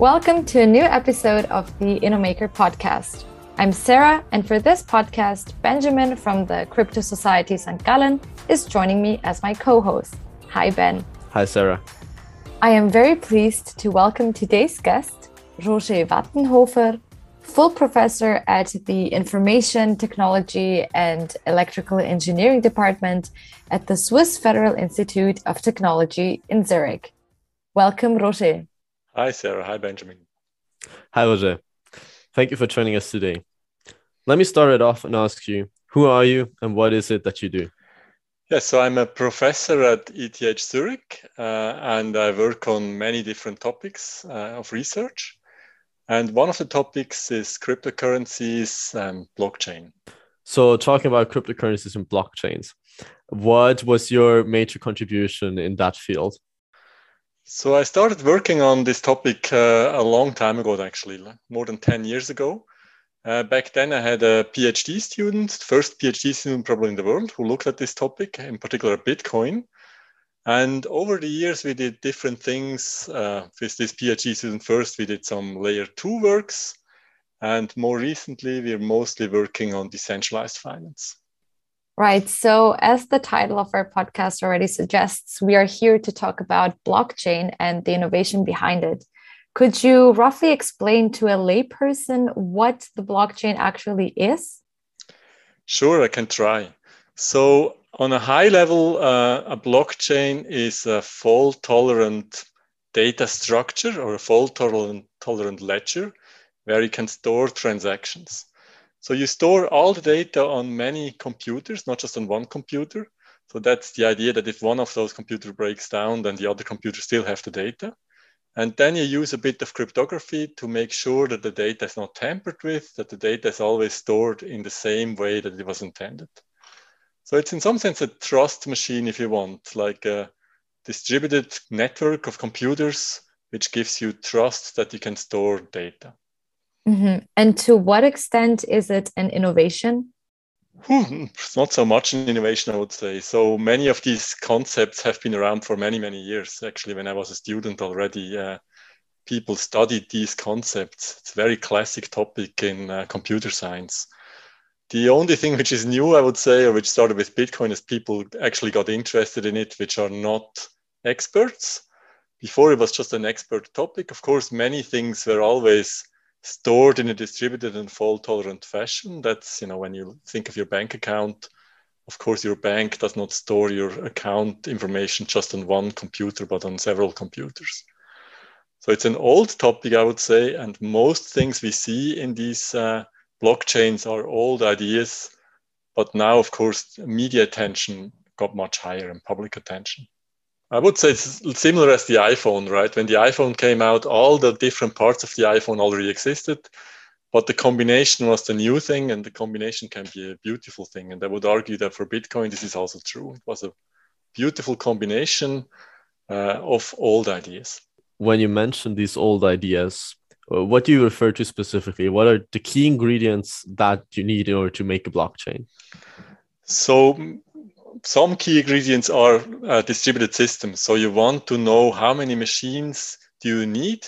Welcome to a new episode of the InnoMaker podcast. I'm Sarah, and for this podcast, Benjamin from the Crypto Society St. Gallen is joining me as my co host. Hi, Ben. Hi, Sarah. I am very pleased to welcome today's guest, Roger Wattenhofer, full professor at the Information Technology and Electrical Engineering Department at the Swiss Federal Institute of Technology in Zurich. Welcome, Roger. Hi, Sarah. Hi, Benjamin. Hi, Roger. Thank you for joining us today. Let me start it off and ask you who are you and what is it that you do? Yes, so I'm a professor at ETH Zurich uh, and I work on many different topics uh, of research. And one of the topics is cryptocurrencies and blockchain. So, talking about cryptocurrencies and blockchains, what was your major contribution in that field? So, I started working on this topic uh, a long time ago, actually, more than 10 years ago. Uh, back then, I had a PhD student, first PhD student probably in the world, who looked at this topic, in particular Bitcoin. And over the years, we did different things. Uh, with this PhD student, first we did some layer two works, and more recently, we're mostly working on decentralized finance. Right. So, as the title of our podcast already suggests, we are here to talk about blockchain and the innovation behind it. Could you roughly explain to a layperson what the blockchain actually is? Sure, I can try. So, on a high level, uh, a blockchain is a fault tolerant data structure or a fault tolerant, tolerant ledger where you can store transactions. So, you store all the data on many computers, not just on one computer. So, that's the idea that if one of those computers breaks down, then the other computer still have the data. And then you use a bit of cryptography to make sure that the data is not tampered with, that the data is always stored in the same way that it was intended. So it's in some sense a trust machine, if you want, like a distributed network of computers, which gives you trust that you can store data. Mm-hmm. And to what extent is it an innovation? It's not so much an innovation, I would say. So many of these concepts have been around for many, many years. Actually, when I was a student already, uh, people studied these concepts. It's a very classic topic in uh, computer science. The only thing which is new, I would say, or which started with Bitcoin, is people actually got interested in it, which are not experts. Before it was just an expert topic. Of course, many things were always stored in a distributed and fault tolerant fashion. That's, you know, when you think of your bank account, of course, your bank does not store your account information just on one computer, but on several computers. So it's an old topic, I would say, and most things we see in these uh, blockchains are old ideas, but now, of course, media attention got much higher and public attention. I would say it's similar as the iPhone, right? When the iPhone came out, all the different parts of the iPhone already existed, but the combination was the new thing, and the combination can be a beautiful thing. And I would argue that for Bitcoin, this is also true. It was a beautiful combination uh, of old ideas. When you mention these old ideas, uh, what do you refer to specifically? What are the key ingredients that you need in order to make a blockchain? So some key ingredients are uh, distributed systems. So you want to know how many machines do you need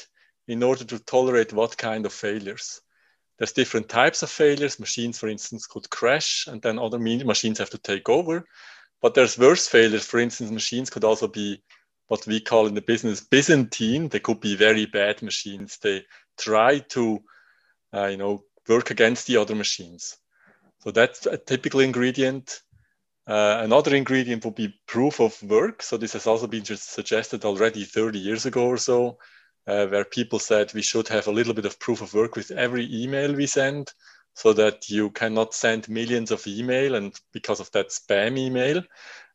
in order to tolerate what kind of failures. There's different types of failures. Machines, for instance, could crash and then other machines have to take over. But there's worse failures. For instance, machines could also be what we call in the business Byzantine. They could be very bad machines. They try to, uh, you know, work against the other machines. So that's a typical ingredient. Uh, another ingredient would be proof of work. So this has also been just suggested already 30 years ago or so, uh, where people said we should have a little bit of proof of work with every email we send, so that you cannot send millions of email and because of that spam email,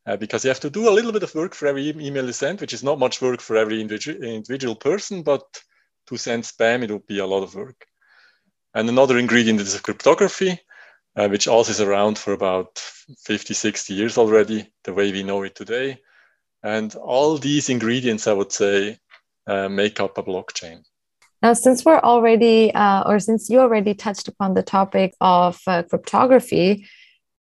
uh, because you have to do a little bit of work for every email you send, which is not much work for every individual individual person, but to send spam it would be a lot of work. And another ingredient is cryptography uh, which also is around for about 50, 60 years already, the way we know it today. And all these ingredients, I would say, uh, make up a blockchain. Now, since we're already, uh, or since you already touched upon the topic of uh, cryptography,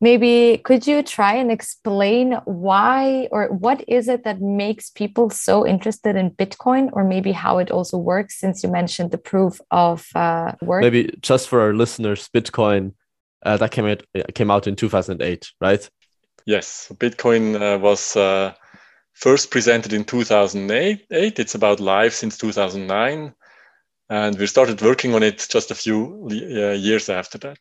Maybe could you try and explain why or what is it that makes people so interested in Bitcoin, or maybe how it also works? Since you mentioned the proof of uh, work. Maybe just for our listeners, Bitcoin uh, that came out came out in two thousand eight, right? Yes, Bitcoin uh, was uh, first presented in two thousand eight. It's about live since two thousand nine, and we started working on it just a few uh, years after that.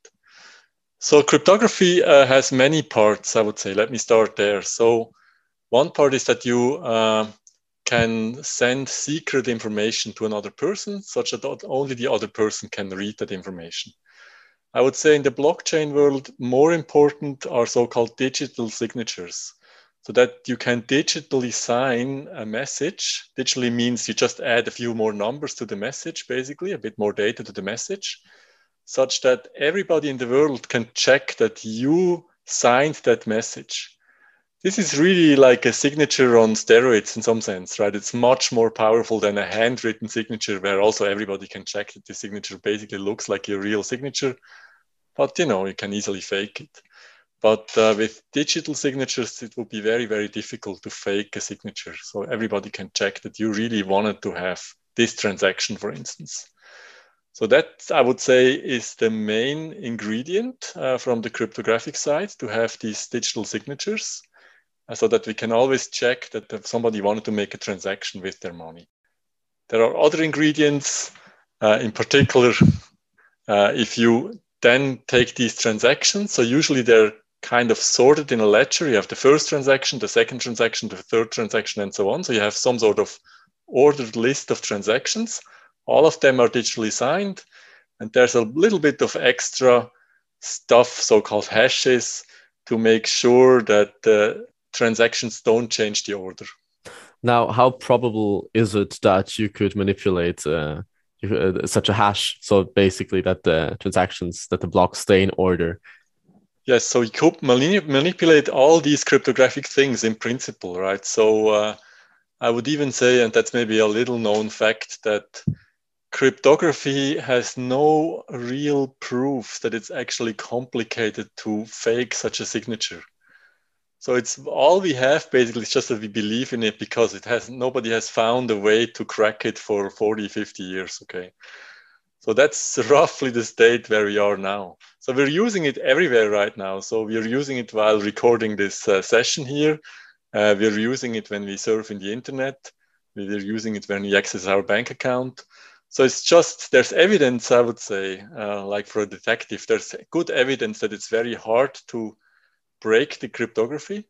So cryptography uh, has many parts, I would say. Let me start there. So one part is that you uh, can send secret information to another person such that only the other person can read that information. I would say in the blockchain world, more important are so-called digital signatures. So that you can digitally sign a message. Digitally means you just add a few more numbers to the message, basically, a bit more data to the message such that everybody in the world can check that you signed that message. This is really like a signature on steroids in some sense, right? It's much more powerful than a handwritten signature where also everybody can check that the signature basically looks like your real signature. But you know, you can easily fake it. But uh, with digital signatures, it will be very, very difficult to fake a signature. So everybody can check that you really wanted to have this transaction, for instance. So that I would say is the main ingredient uh, from the cryptographic side to have these digital signatures so that we can always check that somebody wanted to make a transaction with their money. There are other ingredients, uh, in particular, uh, if you then take these transactions, so usually they're kind of sorted in a ledger. You have the first transaction, the second transaction, the third transaction, and so on. So you have some sort of ordered list of transactions all of them are digitally signed. And there's a little bit of extra stuff, so called hashes, to make sure that the transactions don't change the order. Now, how probable is it that you could manipulate uh, uh such a hash? So basically, that the transactions, that the blocks stay in order. Yes, so you could manipulate all these cryptographic things in principle, right? So uh, I would even say, and that's maybe a little known fact, that cryptography has no real proof that it's actually complicated to fake such a signature. So it's all we have basically is just that we believe in it because it has nobody has found a way to crack it for 40, 50 years. Okay. So that's roughly the state where we are now. So we're using it everywhere right now. So we're using it while recording this uh, session here. Uh, we're using it when we surf in the internet. We're using it when we access our bank account so it's just there's evidence i would say uh, like for a detective there's good evidence that it's very hard to break the cryptography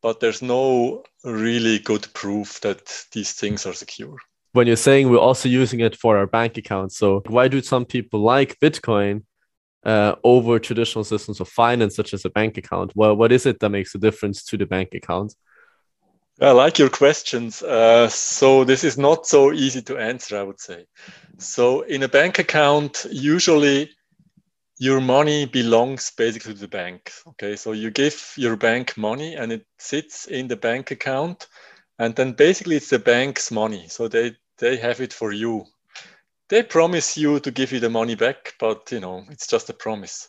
but there's no really good proof that these things are secure when you're saying we're also using it for our bank account so why do some people like bitcoin uh, over traditional systems of finance such as a bank account well what is it that makes a difference to the bank account I like your questions. Uh, so this is not so easy to answer, I would say. So in a bank account, usually your money belongs basically to the bank. Okay, so you give your bank money and it sits in the bank account, and then basically it's the bank's money. So they they have it for you. They promise you to give you the money back, but you know it's just a promise.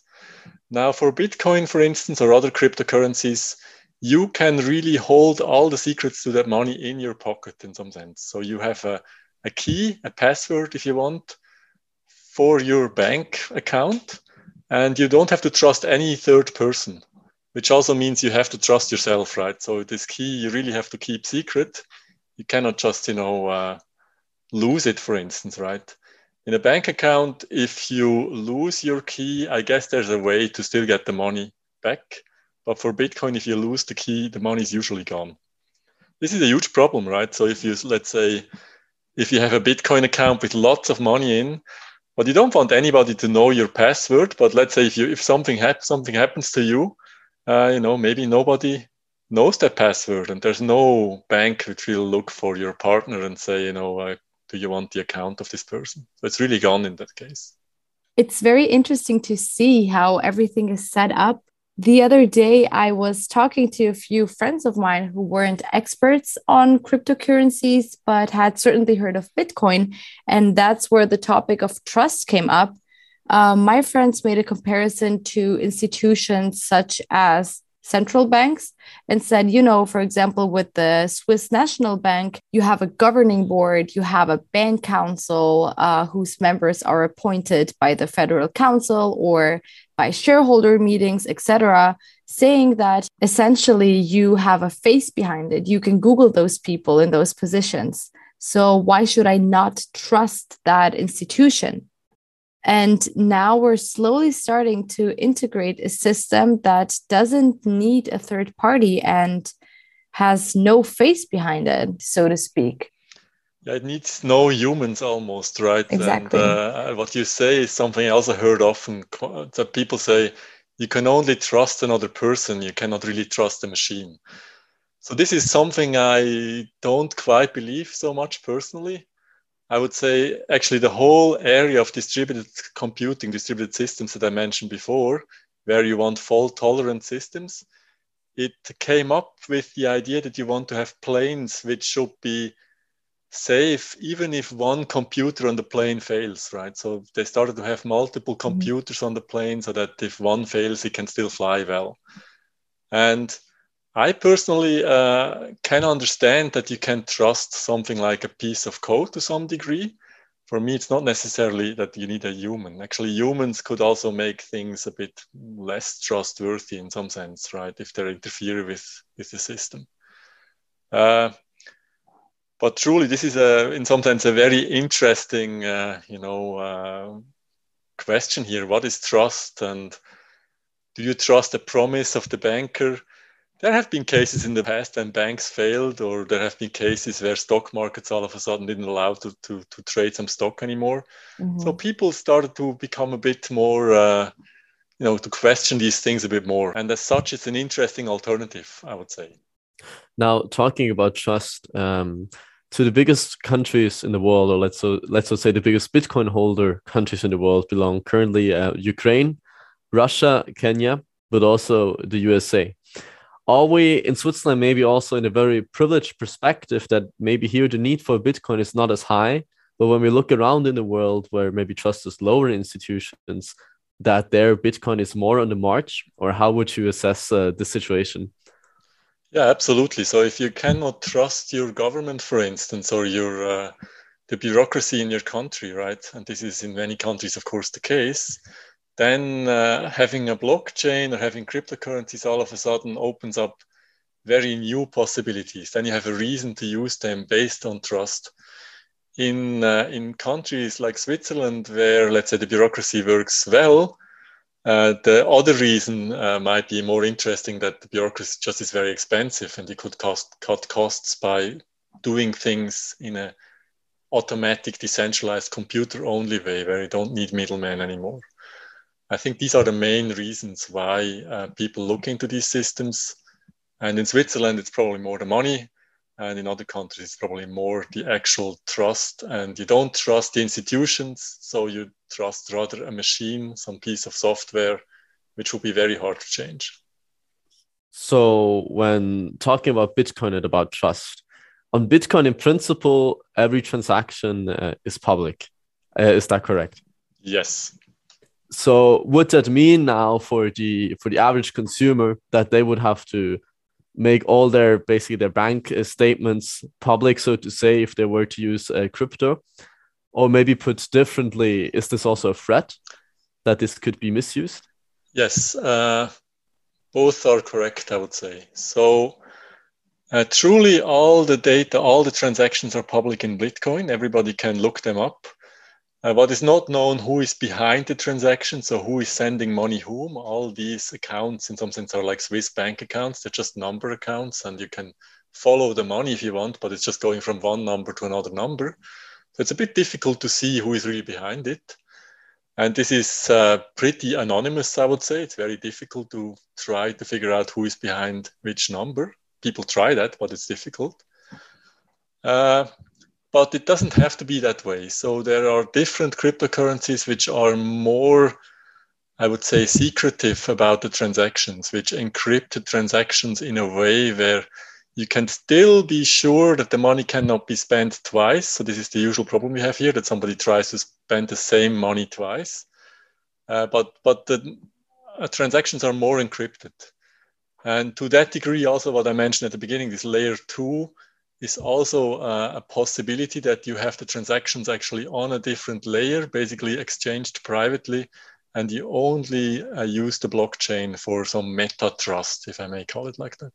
Now for Bitcoin, for instance, or other cryptocurrencies you can really hold all the secrets to that money in your pocket in some sense. So you have a, a key, a password if you want, for your bank account, and you don't have to trust any third person, which also means you have to trust yourself, right? So this key you really have to keep secret. You cannot just, you know, uh, lose it, for instance, right? In a bank account, if you lose your key, I guess there's a way to still get the money back but for Bitcoin, if you lose the key, the money is usually gone. This is a huge problem, right? So if you, let's say, if you have a Bitcoin account with lots of money in, but you don't want anybody to know your password. But let's say if you if something something happens to you, uh, you know maybe nobody knows that password, and there's no bank which will look for your partner and say, you know, uh, do you want the account of this person? So it's really gone in that case. It's very interesting to see how everything is set up the other day, I was talking to a few friends of mine who weren't experts on cryptocurrencies, but had certainly heard of Bitcoin. And that's where the topic of trust came up. uh, my friends made a comparison to institutions such as central banks and said, you know, for example, with the Swiss National Bank, you have a governing board, you have a bank council uh, whose members are appointed by the Federal Council or by shareholder meetings, etc., saying that essentially you have a face behind it. You can Google those people in those positions. So why should I not trust that institution? And now we're slowly starting to integrate a system that doesn't need a third party and has no face behind it, so to speak. It needs no humans almost, right? Exactly. And, uh, what you say is something I also heard often that people say you can only trust another person, you cannot really trust a machine. So, this is something I don't quite believe so much personally. I would say actually the whole area of distributed computing, distributed systems that I mentioned before, where you want fault tolerant systems, it came up with the idea that you want to have planes which should be safe even if one computer on the plane fails, right? So they started to have multiple mm-hmm. computers mm-hmm. on the plane so that if one fails, it can still fly well. And I personally uh, can understand that you can trust something like a piece of code to some degree. For me, it's not necessarily that you need a human. Actually, humans could also make things a bit less trustworthy in some sense, right? If they interfere with, with the system. Uh, but truly, this is a, in some sense, a very interesting, uh, you know, uh, question here. What is trust, and do you trust the promise of the banker? There have been cases in the past when banks failed, or there have been cases where stock markets all of a sudden didn't allow to, to, to trade some stock anymore. Mm-hmm. So people started to become a bit more, uh, you know, to question these things a bit more. And as such, it's an interesting alternative, I would say. Now, talking about trust, um, to the biggest countries in the world, or let's so let's say the biggest Bitcoin holder countries in the world belong currently uh, Ukraine, Russia, Kenya, but also the USA are we in Switzerland maybe also in a very privileged perspective that maybe here the need for Bitcoin is not as high, but when we look around in the world where maybe trust is lower in institutions, that their Bitcoin is more on the march, or how would you assess uh, the situation? Yeah, absolutely. So if you cannot trust your government, for instance, or your uh, the bureaucracy in your country, right, and this is in many countries, of course, the case, then uh, having a blockchain or having cryptocurrencies all of a sudden opens up very new possibilities. Then you have a reason to use them based on trust. In, uh, in countries like Switzerland, where let's say the bureaucracy works well, uh, the other reason uh, might be more interesting that the bureaucracy just is very expensive and you could cost, cut costs by doing things in a automatic, decentralized, computer only way where you don't need middlemen anymore. I think these are the main reasons why uh, people look into these systems. And in Switzerland, it's probably more the money. And in other countries, it's probably more the actual trust. And you don't trust the institutions. So you trust rather a machine, some piece of software, which will be very hard to change. So, when talking about Bitcoin and about trust, on Bitcoin, in principle, every transaction uh, is public. Uh, is that correct? Yes so would that mean now for the for the average consumer that they would have to make all their basically their bank statements public so to say if they were to use uh, crypto. Or maybe put differently is this also a threat that this could be misused? Yes uh, both are correct i would say. So uh, truly all the data all the transactions are public in bitcoin. Everybody can look them up uh, what is not known who is behind the transaction, so who is sending money whom. All these accounts, in some sense, are like Swiss bank accounts. They're just number accounts, and you can follow the money if you want, but it's just going from one number to another number. So it's a bit difficult to see who is really behind it. And this is uh, pretty anonymous, I would say. It's very difficult to try to figure out who is behind which number. People try that, but it's difficult. Uh, but it doesn't have to be that way. So there are different cryptocurrencies which are more, I would say, secretive about the transactions, which encrypt the transactions in a way where you can still be sure that the money cannot be spent twice. So this is the usual problem we have here that somebody tries to spend the same money twice. uh, but but the uh, transactions are more encrypted. And to that degree, also what I mentioned at the beginning, this layer two is also uh, a possibility that you have the transactions actually on a different layer, basically exchanged privately, and you only uh, use the blockchain for some meta trust, if I may call it like that.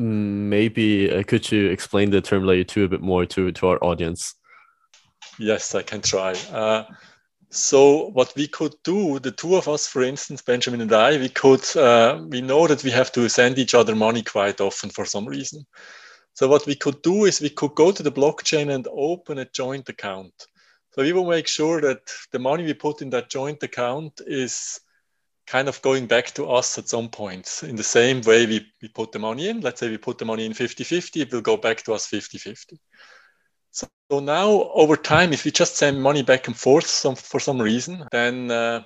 Mm, maybe uh, could you explain the term layer two a bit more to, to our audience? Yes, I can try. Uh, so what we could do, the two of us, for instance, Benjamin and I, we could, uh, we know that we have to send each other money quite often for some reason. So what we could do is we could go to the blockchain and open a joint account. So we will make sure that the money we put in that joint account is kind of going back to us at some point in the same way we, we put the money in. Let's say we put the money in 50-50, it will go back to us 50-50. So, now over time, if we just send money back and forth some, for some reason, then uh,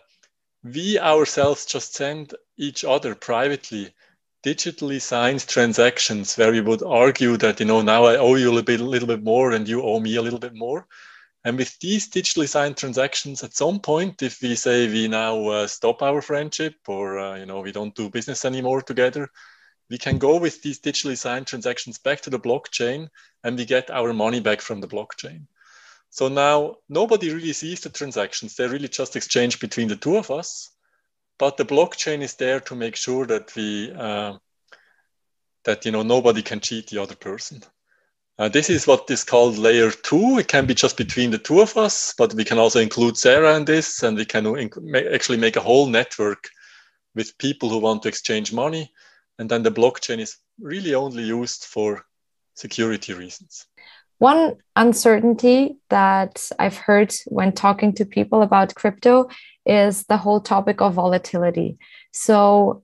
we ourselves just send each other privately digitally signed transactions where we would argue that you know now I owe you a little bit, little bit more and you owe me a little bit more. And with these digitally signed transactions, at some point, if we say we now uh, stop our friendship or uh, you know we don't do business anymore together, we can go with these digitally signed transactions back to the blockchain and we get our money back from the blockchain. So now nobody really sees the transactions. They're really just exchanged between the two of us. But the blockchain is there to make sure that we uh, that you know nobody can cheat the other person. Uh, this is what is called layer two. It can be just between the two of us, but we can also include Sarah in this, and we can inc- actually make a whole network with people who want to exchange money and then the blockchain is really only used for security reasons. One uncertainty that I've heard when talking to people about crypto is the whole topic of volatility. So,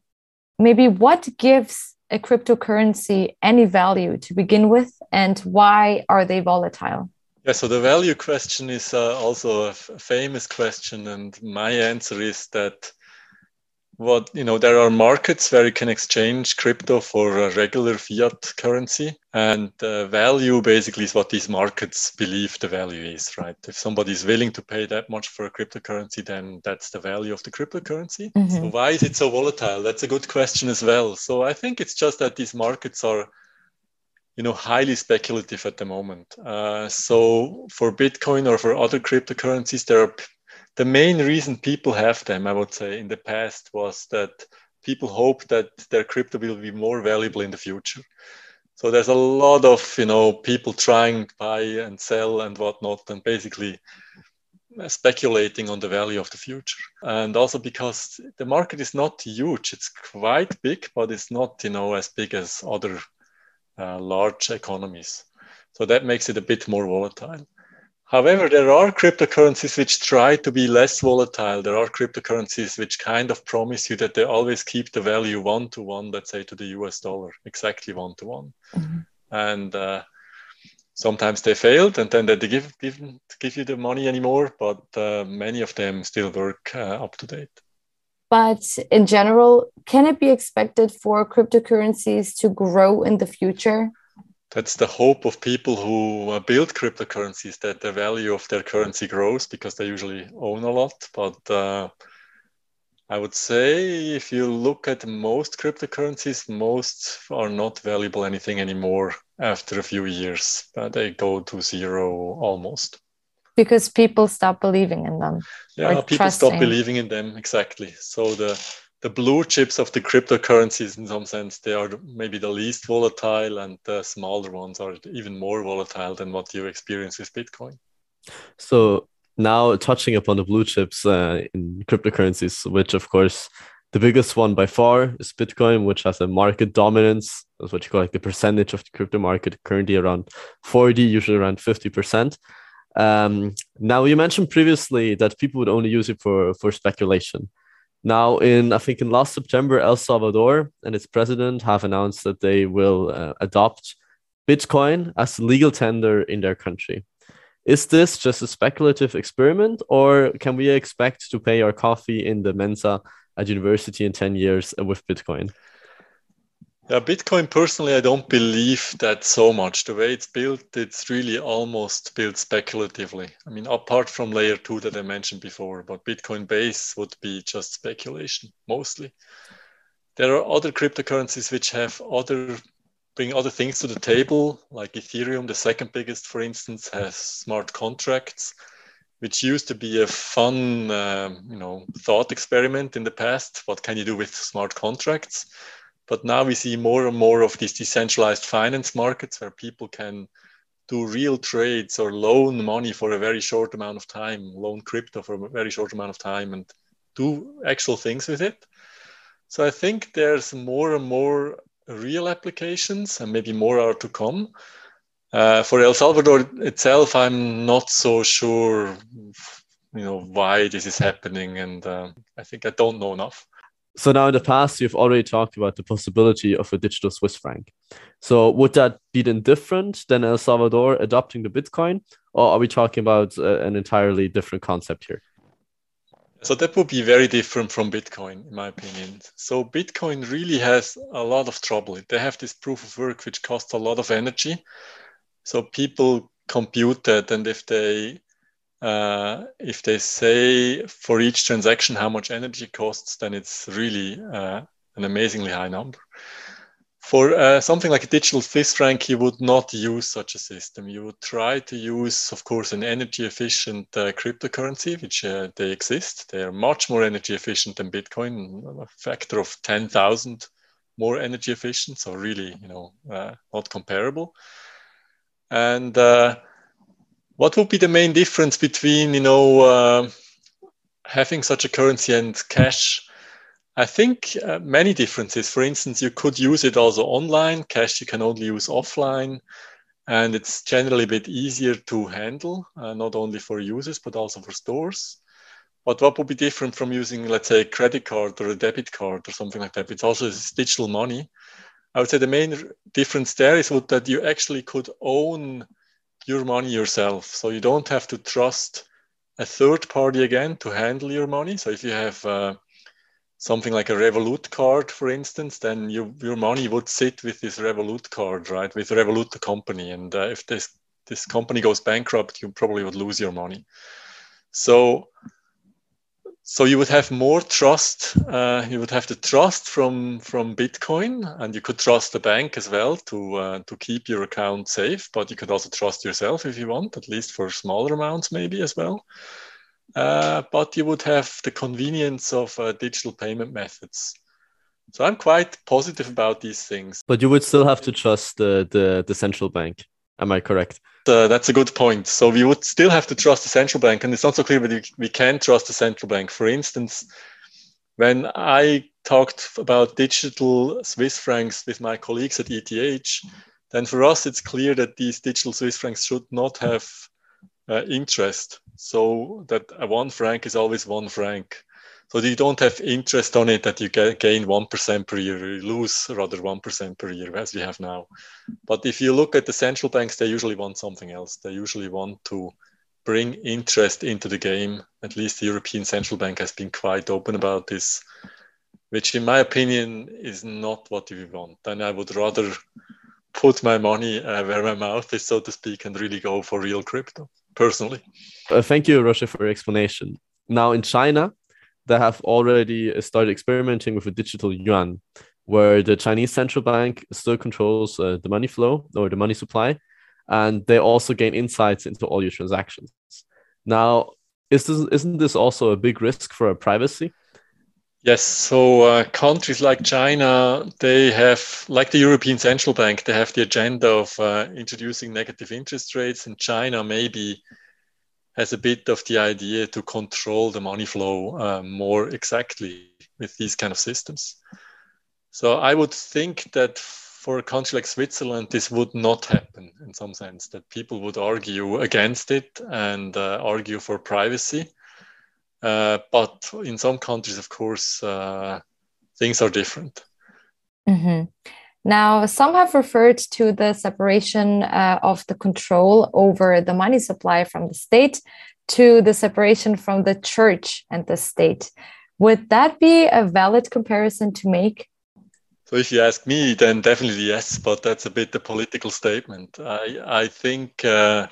maybe what gives a cryptocurrency any value to begin with, and why are they volatile? Yeah, so the value question is uh, also a famous question, and my answer is that what you know there are markets where you can exchange crypto for a regular fiat currency and uh, value basically is what these markets believe the value is right? If somebody is willing to pay that much for a cryptocurrency then that's the value of the cryptocurrency. Mm-hmm. so why is it so volatile? That's a good question as well. So i think it's just that these markets are you know highly speculative at the moment. Uh, so for bitcoin or for other cryptocurrencies there are the main reason people have them, I would say, in the past was that people hope that their crypto will be more valuable in the future. So there's a lot of you know people trying to buy and sell and whatnot, and basically speculating on the value of the future. And also because the market is not huge, it's quite big, but it's not you know as big as other uh, large economies. So that makes it a bit more volatile. However, there are cryptocurrencies which try to be less volatile. There are cryptocurrencies which kind of promise you that they always keep the value one to one, let's say to the US dollar, exactly one to one. Mm-hmm. And uh, sometimes they failed and then they give, give, give you the money anymore, but uh, many of them still work uh, up to date. But in general, can it be expected for cryptocurrencies to grow in the future? That's the hope of people who uh, build cryptocurrencies that the value of their currency grows because they usually own a lot. But uh, i would say if you look at most cryptocurrencies most are not valuable anything anymore after a few years. Uh, they go to zero almost. Because people stop believing in them. Yeah people trusting. stop believing in them exactly. So the the blue chips of the cryptocurrencies in some sense they are maybe the least volatile and the smaller ones are even more volatile than what you experience with bitcoin. So now touching upon the blue chips uh, in cryptocurrencies which of course the biggest one by far is bitcoin which has a market dominance. That's what you call like the percentage of the crypto market currently around 40 usually around 50 percent. Um, now you mentioned previously that people would only use it for for speculation now, in I think in last September, El Salvador and its president have announced that they will uh, adopt Bitcoin as legal tender in their country. Is this just a speculative experiment, or can we expect to pay our coffee in the Mensa at university in 10 years with Bitcoin? Yeah, Bitcoin personally, I don't believe that so much. The way it's built, it's really almost built speculatively. I mean, apart from layer two that I mentioned before, but Bitcoin base would be just speculation mostly. There are other cryptocurrencies which have other bring other things to the table, like Ethereum, the second biggest, for instance, has smart contracts, which used to be a fun, um, you know, thought experiment in the past. What can you do with smart contracts? But now we see more and more of these decentralized finance markets where people can do real trades or loan money for a very short amount of time, loan crypto for a very short amount of time, and do actual things with it. So I think there's more and more real applications, and maybe more are to come. Uh, for El Salvador itself, I'm not so sure, you know, why this is happening, and uh, I think I don't know enough. So now in the past, you've already talked about the possibility of a digital Swiss franc. So would that be then different than El Salvador adopting the Bitcoin, or are we talking about uh, an entirely different concept here? So that would be very different from Bitcoin, in my opinion. So Bitcoin really has a lot of trouble. They have this proof of work which costs a lot of energy. So people compute that, and if they uh, if they say for each transaction how much energy costs, then it's really uh, an amazingly high number. For uh, something like a digital Swiss franc, you would not use such a system. You would try to use, of course, an energy efficient uh, cryptocurrency, which uh, they exist. They are much more energy efficient than Bitcoin, a factor of 10,000 more energy efficient. So really, you know, uh, not comparable. And what would be the main difference between, you know, uh, having such a currency and cash? I think uh, many differences. For instance, you could use it also online. Cash you can only use offline. And it's generally a bit easier to handle, uh, not only for users, but also for stores. But what would be different from using, let's say, a credit card or a debit card or something like that? It's also digital money. I would say the main difference there is that you actually could own your money yourself. So you don't have to trust a third party again to handle your money. So if you have uh, something like a Revolut card, for instance, then you, your money would sit with this Revolut card, right? With Revolut, the company. And uh, if this, this company goes bankrupt, you probably would lose your money. So, so you would have more trust. Uh, you would have the trust from from Bitcoin, and you could trust the bank as well to uh, to keep your account safe. But you could also trust yourself if you want, at least for smaller amounts, maybe as well. Uh, but you would have the convenience of uh, digital payment methods. So I'm quite positive about these things. But you would still have to trust the, the, the central bank. Am I correct? Uh, that's a good point. So we would still have to trust the central bank, and it's not so clear that we can trust the central bank. For instance, when I talked about digital Swiss francs with my colleagues at ETH, then for us it's clear that these digital Swiss francs should not have uh, interest. So that a one franc is always one franc. So you don't have interest on it that you gain 1% per year, you lose rather 1% per year as we have now. But if you look at the central banks, they usually want something else. They usually want to bring interest into the game. At least the European Central Bank has been quite open about this, which in my opinion is not what we want. And I would rather put my money uh, where my mouth is, so to speak, and really go for real crypto personally. Uh, thank you, Roger, for your explanation. Now, in China, they have already started experimenting with a digital yuan, where the Chinese central bank still controls uh, the money flow or the money supply, and they also gain insights into all your transactions. Now, is this, isn't this also a big risk for privacy? Yes, so uh, countries like China, they have, like the European Central Bank, they have the agenda of uh, introducing negative interest rates, and China maybe has a bit of the idea to control the money flow uh, more exactly with these kind of systems. So I would think that for a country like Switzerland, this would not happen in some sense, that people would argue against it and uh, argue for privacy uh, but in some countries, of course, uh, things are different. Mm-hmm. Now, some have referred to the separation uh, of the control over the money supply from the state to the separation from the church and the state. Would that be a valid comparison to make? So if you ask me, then definitely yes, but that's a bit a political statement. I I think uh,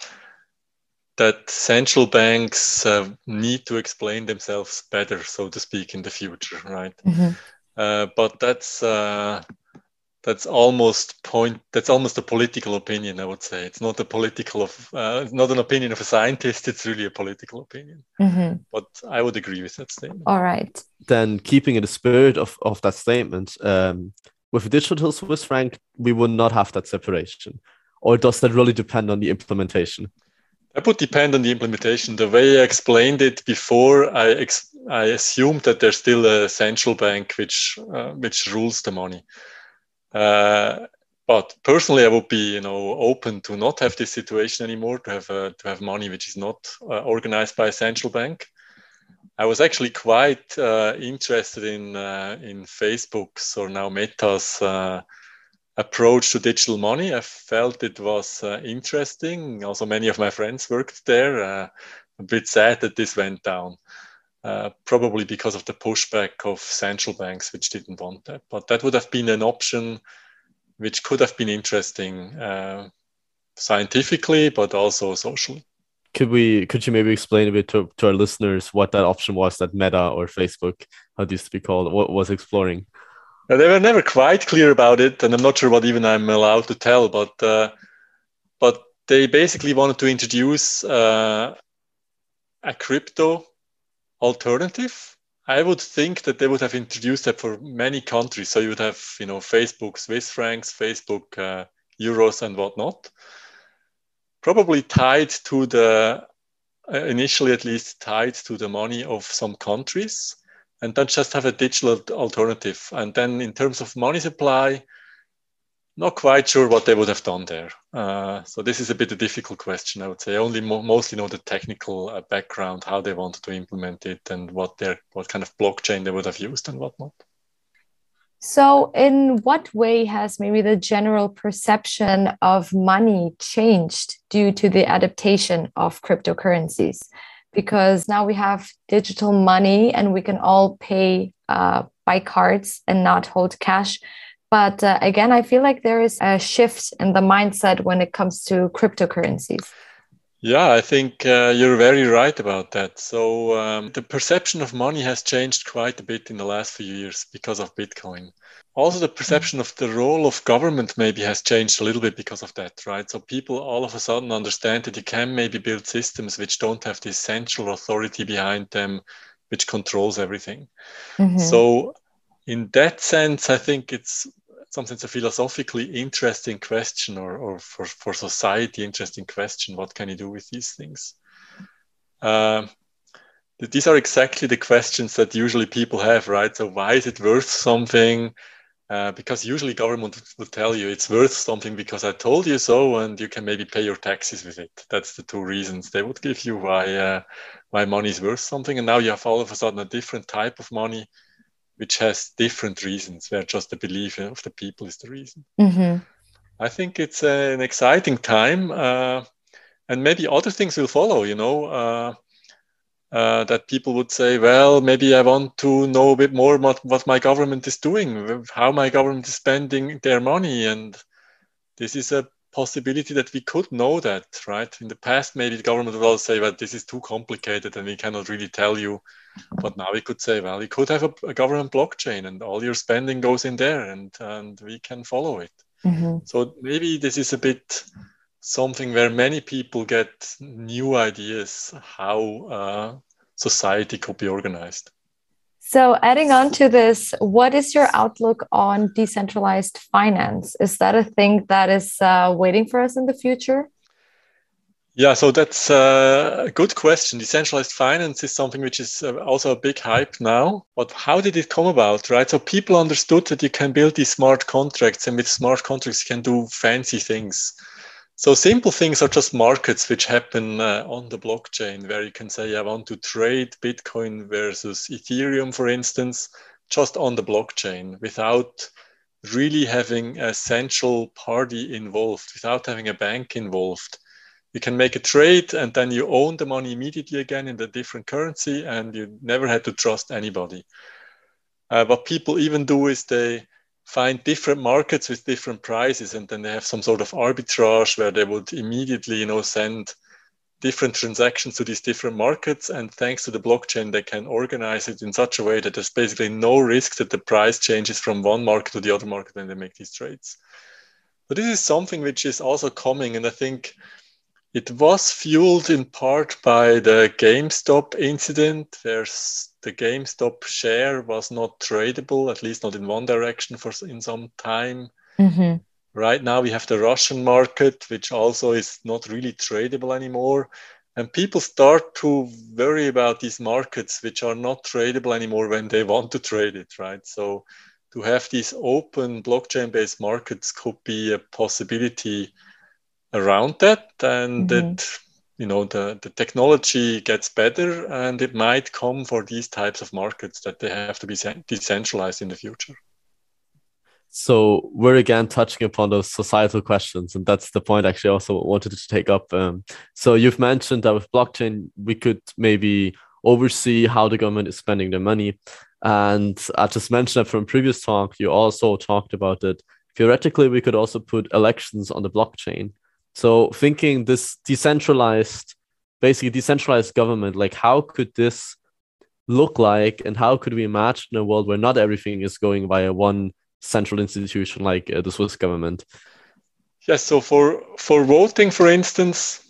that central banks uh, need to explain themselves better, so to speak, in the future, right? Mm-hmm. Uh, but that's uh, that's almost point that's almost a political opinion i would say. It's not a political of uh, not an opinion of a scientist it's really a political opinion. Mm-hmm. but i would agree with that statement. All right. Then keeping in the spirit of, of that statement um, with digital swiss franc we would not have that separation. Or does that really depend on the implementation? That would depend on the implementation. The way i explained it before i ex- i assumed that there's still a central bank which uh, which rules the money uh, but personally, I would be, you know, open to not have this situation anymore. To have uh, to have money which is not uh, organized by a central bank. I was actually quite uh, interested in uh, in Facebook's or now Meta's uh, approach to digital money. I felt it was interesting. Also, many of my friends worked there. a bit sad that this went down. Uh, probably because of the pushback of central banks, which didn't want that. But that would have been an option which could have been interesting uh, scientifically, but also socially. Could we? Could you maybe explain a bit to, to our listeners what that option was that Meta or Facebook, how this to be called, what was exploring? Uh, they were never quite clear about it, and I'm not sure what even I'm allowed to tell. But uh, but they basically wanted to introduce uh, a crypto alternative, I would think that they would have introduced that for many countries. So you would have, you know, Facebook Swiss francs, Facebook uh, euros, and whatnot. Probably tied to the, uh, initially at least tied to the money of some countries, and then just have a digital alternative. And then in terms of money supply, not quite sure what they would have done there. Uh, so this is a bit a difficult question, I would say. I only mo- mostly know the technical uh, background, how they wanted to implement it, and what their what kind of blockchain they would have used and whatnot. So, in what way has maybe the general perception of money changed due to the adaptation of cryptocurrencies? Because now we have digital money and we can all pay uh, by cards and not hold cash. But uh, again, I feel like there is a shift in the mindset when it comes to cryptocurrencies. Yeah, I think uh, you're very right about that. So um, the perception of money has changed quite a bit in the last few years because of Bitcoin. Also, the perception of the role of government maybe has changed a little bit because of that, right? So people all of a sudden understand that you can maybe build systems which don't have this central authority behind them, which controls everything. Mm-hmm. So in that sense, I think it's sometimes a philosophically interesting question or, or for, for society interesting question what can you do with these things? Uh, these are exactly the questions that usually people have right? So why is it worth something? Uh, because usually government will tell you it's worth something because I told you so, and you can maybe pay your taxes with it. That's the two reasons. They would give you why uh, why money is worth something. And now you have all of a sudden a different type of money which has different reasons, where just the belief of the people is the reason. Mm-hmm. I think it's an exciting time, uh, and maybe other things will follow. You know, uh, uh, that people would say, well, maybe I want to know a bit more what, what my government is doing, how my government is spending their money, and this is a possibility that we could know that, right? In the past, maybe the government would all say, well, this is too complicated and we cannot really tell you. But now we could say, well, you could have a, a government blockchain and all your spending goes in there and, and we can follow it. Mm-hmm. So maybe this is a bit something where many people get new ideas how uh, society could be organized. So, adding on to this, what is your outlook on decentralized finance? Is that a thing that is uh, waiting for us in the future? Yeah, so that's a good question. Decentralized finance is something which is uh, also a big hype now. But how did it come about, right? So people understood that you can build these smart contracts, and with smart contracts, you can do fancy things. So simple things are just markets which happen uh, on the blockchain where you can say, I want to trade Bitcoin versus Ethereum, for instance, just on the blockchain without really having a central party involved, without having a bank involved. You can make a trade and then you own the money immediately again in the different currency and you never had to trust anybody. Uh, what people even do is they find different markets with different prices and then they have some sort of arbitrage where they would immediately you know send different transactions to these different markets and thanks to the blockchain they can organize it in such a way that there's basically no risk that the price changes from one market to the other market when they make these trades. But this is something which is also coming and i think it was fueled in part by the gamestop incident where the GameStop share was not tradable, at least not in one direction for in some time. Mm-hmm. Right now, we have the Russian market, which also is not really tradable anymore. And people start to worry about these markets, which are not tradable anymore when they want to trade it, right? So, to have these open blockchain based markets could be a possibility around that. And mm-hmm. that you know the, the technology gets better and it might come for these types of markets that they have to be decentralized in the future. So we're again touching upon those societal questions and that's the point actually also wanted to take up um, so you've mentioned that with blockchain we could maybe oversee how the government is spending their money. And i just mentioned that from previous talk you also talked about that theoretically we could also put elections on the blockchain so thinking this decentralized, basically decentralized government, like how could this look like, and how could we imagine a world where not everything is going via one central institution like uh, the Swiss government? Yes. So for for voting, for instance,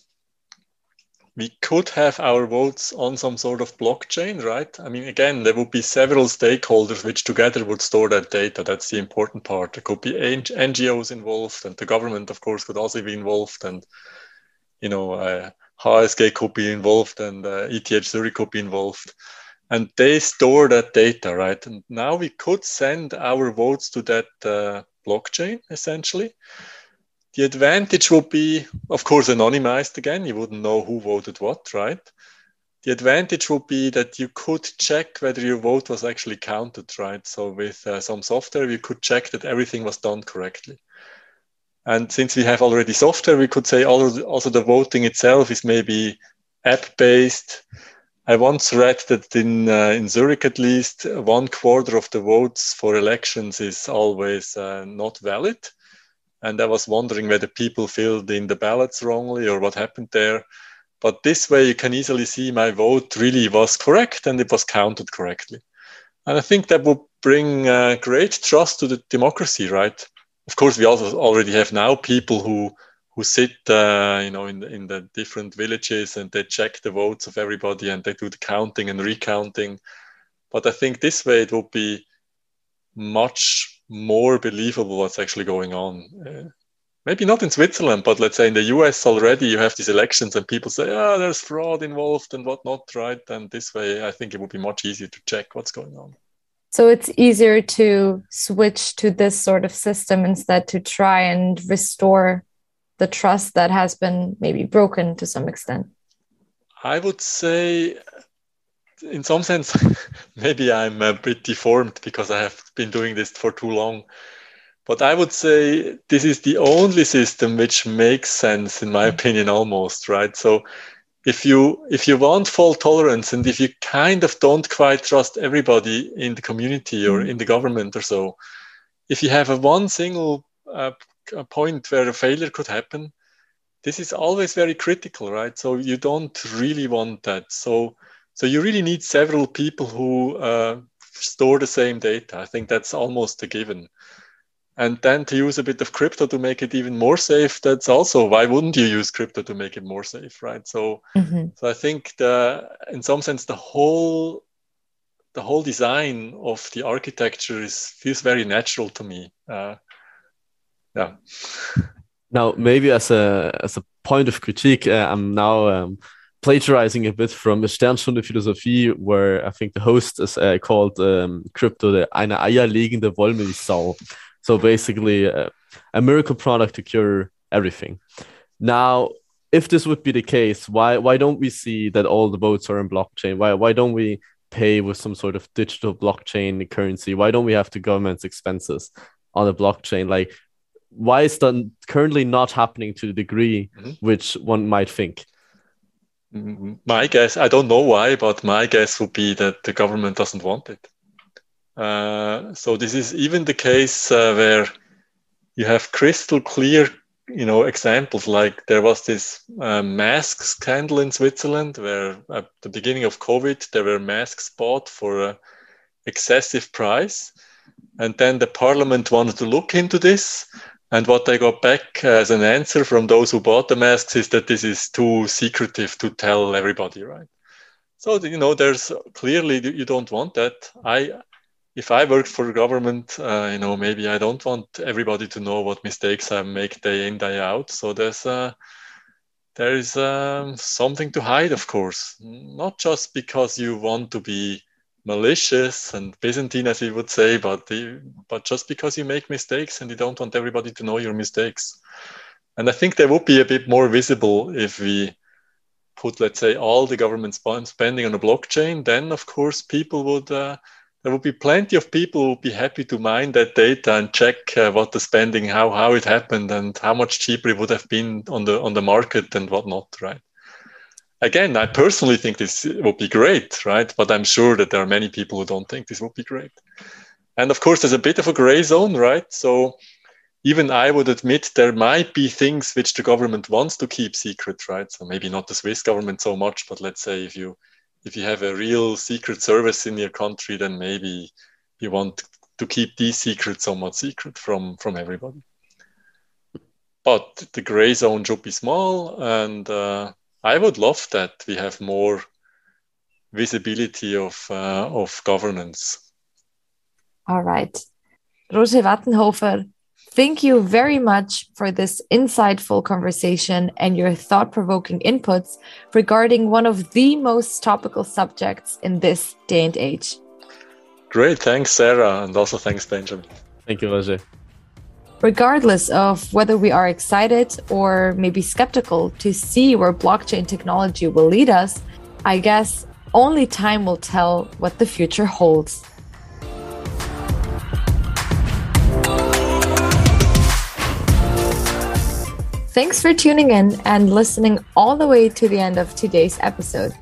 we could have our votes on some sort of blockchain, right? I mean, again, there would be several stakeholders which together would store that data. That's the important part. There could be NGOs involved, and the government, of course, could also be involved, and you know, uh, HSG could be involved, and uh, ETH Zurich could be involved, and they store that data, right? And now we could send our votes to that uh, blockchain essentially the advantage would be, of course, anonymized again. You wouldn't know who voted what, right? The advantage would be that you could check whether your vote was actually counted, right? So with uh, some software, you could check that everything was done correctly. And since we have already software, we could say also the voting itself is maybe app-based. I once read that in uh, in Zurich at least one quarter of the votes for elections is always uh, not valid and I was wondering whether people filled in the ballots wrongly or what happened there. But this way, you can easily see my vote really was correct and it was counted correctly. And I think that would bring uh, great trust to the democracy, right? Of course, we also already have now people who who sit, uh, you know, in the, in the different villages and they check the votes of everybody and they do the counting and recounting. But I think this way it would be much more believable what's actually going on. Uh, maybe not in Switzerland, but let's say in the US already you have these elections and people say, oh, there's fraud involved and whatnot, right? And this way, I think it would be much easier to check what's going on. So it's easier to switch to this sort of system instead to try and restore the trust that has been maybe broken to some extent. I would say in some sense, maybe I'm a bit deformed because I have been doing this for too long. But I would say this is the only system which makes sense, in my mm. opinion, almost right. So, if you if you want fault tolerance and if you kind of don't quite trust everybody in the community or mm. in the government or so, if you have a one single uh, point where a failure could happen, this is always very critical, right? So you don't really want that. So so you really need several people who uh, store the same data. I think that's almost a given. And then to use a bit of crypto to make it even more safe, that's also why wouldn't you use crypto to make it more safe, right? So, mm-hmm. so I think the, in some sense, the whole the whole design of the architecture is feels very natural to me. Uh, yeah. Now, maybe as a as a point of critique, uh, I'm now um, plagiarizing a bit from a Sternstunde Philosophie, where I think the host is uh, called um, Crypto the eine eierlegende Wollmilchsau. So basically, uh, a miracle product to cure everything. Now, if this would be the case, why why don't we see that all the votes are in blockchain? Why why don't we pay with some sort of digital blockchain currency? Why don't we have the government's expenses on the blockchain? Like, why is that currently not happening to the degree mm -hmm. which one might think? My guess, I don't know why, but my guess would be that the government doesn't want it. Uh, so this is even the case uh, where you have crystal clear, you know, examples. Like there was this uh, mask scandal in Switzerland, where at the beginning of COVID there were masks bought for excessive price, and then the parliament wanted to look into this. And what they got back as an answer from those who bought the masks is that this is too secretive to tell everybody, right? So you know, there's clearly you don't want that. I, if I worked for government, uh, you know, maybe I don't want everybody to know what mistakes I make day in day out. So there's uh, there is um, something to hide, of course, not just because you want to be malicious and Byzantine, as you would say, but the, but just because you make mistakes and you don't want everybody to know your mistakes. And I think they would be a bit more visible if we put, let's say, all the government spending on a blockchain, then of course people would, uh, there would be plenty of people who would be happy to mine that data and check uh, what the spending, how, how it happened and how much cheaper it would have been on the, on the market and whatnot, right? Again, I personally think this would be great, right? But I'm sure that there are many people who don't think this would be great. And of course, there's a bit of a gray zone, right? So even I would admit there might be things which the government wants to keep secret, right? So maybe not the Swiss government so much, but let's say if you if you have a real secret service in your country, then maybe you want to keep these secrets somewhat secret from from everybody. But the gray zone should be small, and uh, I would love that we have more visibility of uh, of governance. All right, Roger Wattenhofer, Thank you very much for this insightful conversation and your thought provoking inputs regarding one of the most topical subjects in this day and age. Great. Thanks, Sarah. And also thanks, Benjamin. Thank you, Roger. Regardless of whether we are excited or maybe skeptical to see where blockchain technology will lead us, I guess only time will tell what the future holds. Thanks for tuning in and listening all the way to the end of today's episode.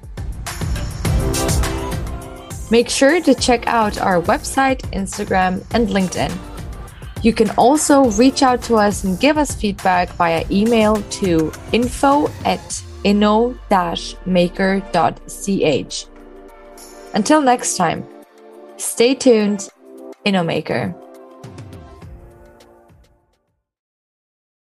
Make sure to check out our website, Instagram, and LinkedIn. You can also reach out to us and give us feedback via email to info at inno-maker.ch. Until next time, stay tuned, InnoMaker.